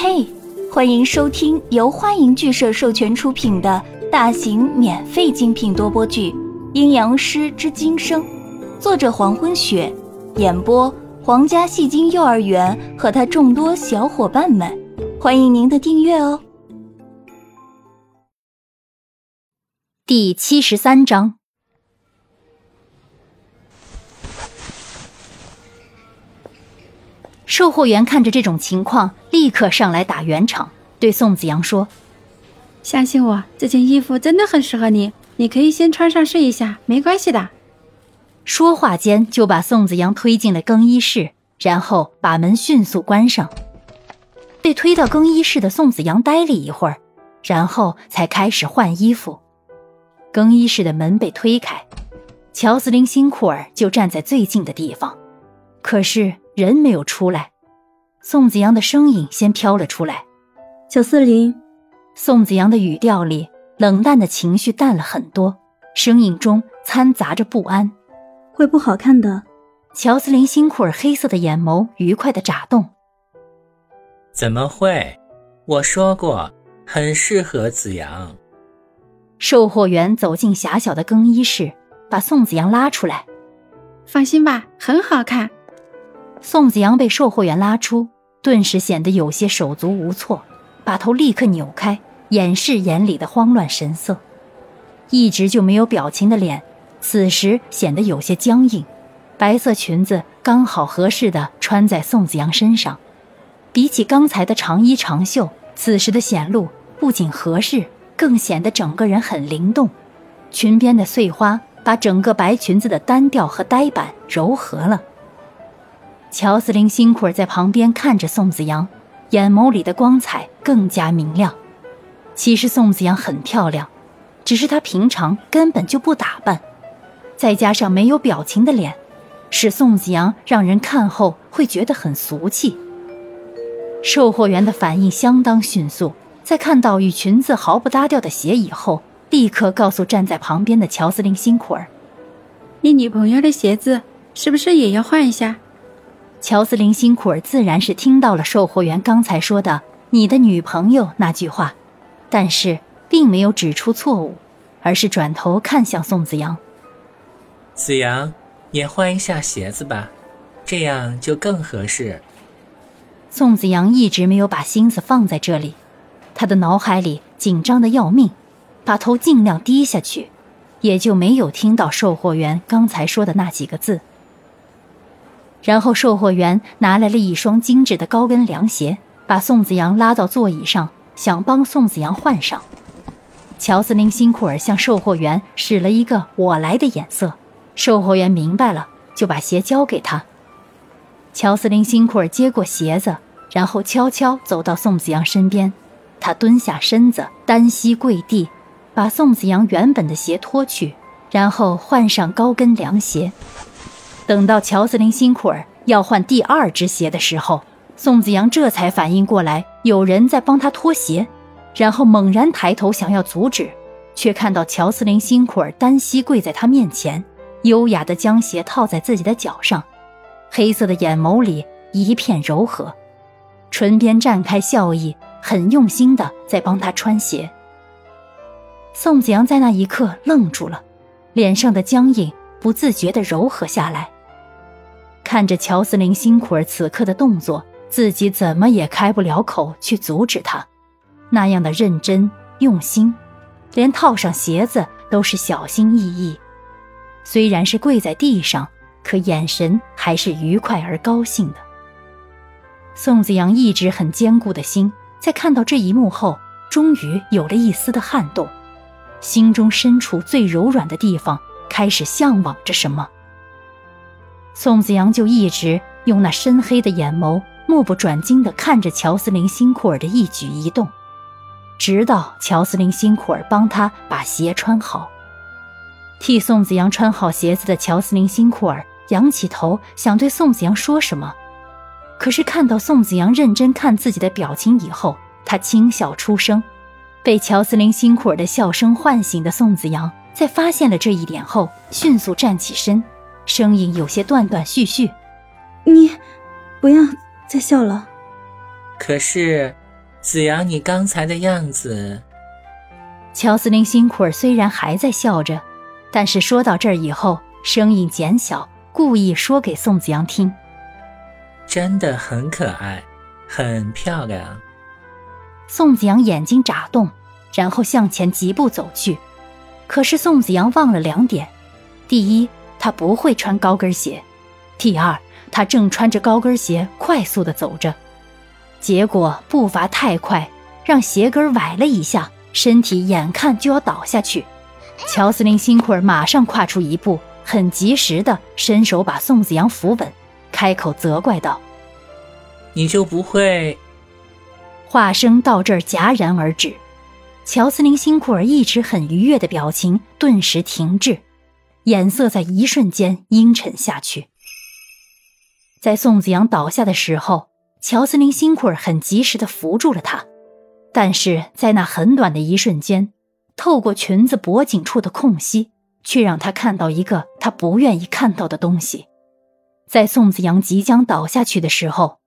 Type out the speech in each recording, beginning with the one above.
嘿，欢迎收听由欢迎剧社授权出品的大型免费精品多播剧《阴阳师之今生》，作者黄昏雪，演播皇家戏精幼儿园和他众多小伙伴们，欢迎您的订阅哦。第七十三章。售货员看着这种情况，立刻上来打圆场，对宋子阳说：“相信我，这件衣服真的很适合你，你可以先穿上试一下，没关系的。”说话间就把宋子阳推进了更衣室，然后把门迅速关上。被推到更衣室的宋子阳呆了一会儿，然后才开始换衣服。更衣室的门被推开，乔斯林·辛库尔就站在最近的地方，可是。人没有出来，宋子阳的声音先飘了出来。乔斯林，宋子阳的语调里冷淡的情绪淡了很多，声音中掺杂着不安。会不好看的。乔斯林辛库尔黑色的眼眸愉快的眨动。怎么会？我说过，很适合子阳。售货员走进狭小的更衣室，把宋子阳拉出来。放心吧，很好看。宋子阳被售货员拉出，顿时显得有些手足无措，把头立刻扭开，掩饰眼里的慌乱神色。一直就没有表情的脸，此时显得有些僵硬。白色裙子刚好合适的穿在宋子阳身上，比起刚才的长衣长袖，此时的显露不仅合适，更显得整个人很灵动。裙边的碎花把整个白裙子的单调和呆板柔和了。乔斯林辛库尔在旁边看着宋子阳，眼眸里的光彩更加明亮。其实宋子阳很漂亮，只是她平常根本就不打扮，再加上没有表情的脸，使宋子阳让人看后会觉得很俗气。售货员的反应相当迅速，在看到与裙子毫不搭调的鞋以后，立刻告诉站在旁边的乔斯林辛库尔：“你女朋友的鞋子是不是也要换一下？”乔斯林辛库尔自然是听到了售货员刚才说的“你的女朋友”那句话，但是并没有指出错误，而是转头看向宋子阳：“子阳，也换一下鞋子吧，这样就更合适。”宋子阳一直没有把心思放在这里，他的脑海里紧张的要命，把头尽量低下去，也就没有听到售货员刚才说的那几个字。然后，售货员拿来了一双精致的高跟凉鞋，把宋子阳拉到座椅上，想帮宋子阳换上。乔斯林辛库尔向售货员使了一个“我来”的眼色，售货员明白了，就把鞋交给他。乔斯林辛库尔接过鞋子，然后悄悄走到宋子阳身边，他蹲下身子，单膝跪地，把宋子阳原本的鞋脱去，然后换上高跟凉鞋。等到乔斯林辛库尔要换第二只鞋的时候，宋子阳这才反应过来有人在帮他脱鞋，然后猛然抬头想要阻止，却看到乔斯林辛库尔单膝跪在他面前，优雅地将鞋套在自己的脚上，黑色的眼眸里一片柔和，唇边绽开笑意，很用心地在帮他穿鞋。宋子阳在那一刻愣住了，脸上的僵硬不自觉地柔和下来。看着乔斯林辛苦而此刻的动作，自己怎么也开不了口去阻止他，那样的认真用心，连套上鞋子都是小心翼翼。虽然是跪在地上，可眼神还是愉快而高兴的。宋子阳一直很坚固的心，在看到这一幕后，终于有了一丝的撼动，心中深处最柔软的地方开始向往着什么。宋子阳就一直用那深黑的眼眸，目不转睛地看着乔斯林辛库尔的一举一动，直到乔斯林辛库尔帮他把鞋穿好。替宋子阳穿好鞋子的乔斯林辛库尔仰起头，想对宋子阳说什么，可是看到宋子阳认真看自己的表情以后，他轻笑出声。被乔斯林辛库尔的笑声唤醒的宋子阳，在发现了这一点后，迅速站起身。声音有些断断续续，你不要再笑了。可是子阳，你刚才的样子……乔斯林辛库尔虽然还在笑着，但是说到这儿以后，声音减小，故意说给宋子阳听：“真的很可爱，很漂亮。”宋子阳眼睛眨动，然后向前疾步走去。可是宋子阳忘了两点：第一，他不会穿高跟鞋；第二，他正穿着高跟鞋快速的走着。结果步伐太快，让鞋跟崴了一下，身体眼看就要倒下去。乔斯林辛库尔马上跨出一步，很及时的伸手把宋子阳扶稳，开口责怪道：“你就不会？”话声到这儿戛然而止。乔斯林辛库尔一直很愉悦的表情顿时停滞，眼色在一瞬间阴沉下去。在宋子阳倒下的时候，乔斯林辛库尔很及时的扶住了他，但是在那很短的一瞬间，透过裙子脖颈处的空隙，却让他看到一个他不愿意看到的东西。在宋子阳即将倒下去的时候，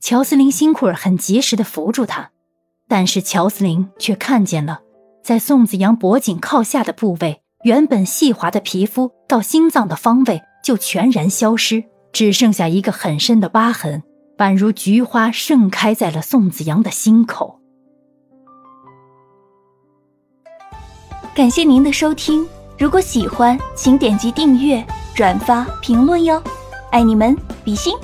乔斯林辛库尔很及时的扶住他。但是乔斯林却看见了，在宋子阳脖颈靠下的部位，原本细滑的皮肤到心脏的方位就全然消失，只剩下一个很深的疤痕，宛如菊花盛开在了宋子阳的心口。感谢您的收听，如果喜欢，请点击订阅、转发、评论哟，爱你们，比心。